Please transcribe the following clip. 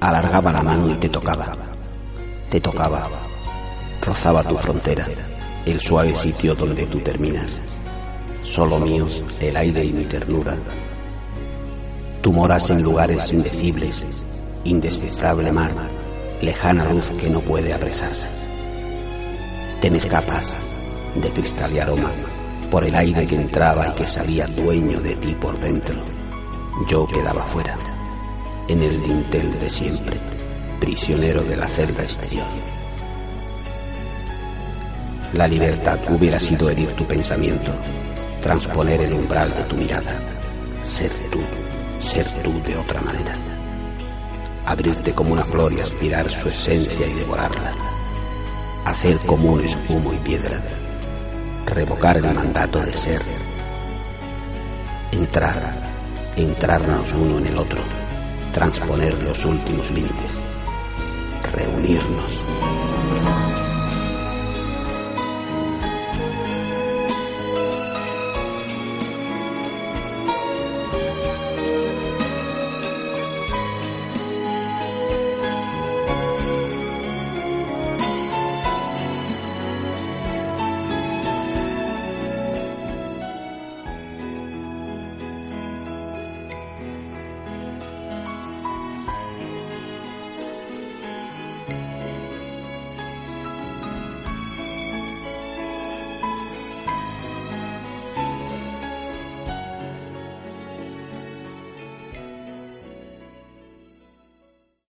alargaba la mano y te tocaba. Te tocaba. Rozaba tu frontera, el suave sitio donde tú terminas. Solo míos el aire y mi ternura. Tú moras en lugares indecibles, indescifrable mar, lejana luz que no puede apresarse. Te me escapas de cristal y aroma por el aire que entraba y que salía dueño de ti por dentro. Yo quedaba fuera, en el dintel de siempre, prisionero de la celda exterior. La libertad hubiera sido herir tu pensamiento, transponer el umbral de tu mirada, ser tú, ser tú de otra manera, abrirte como una flor y aspirar su esencia y devorarla, hacer comunes humo y piedra, revocar el mandato de ser, entrar, entrarnos uno en el otro, transponer los últimos límites, reunirnos.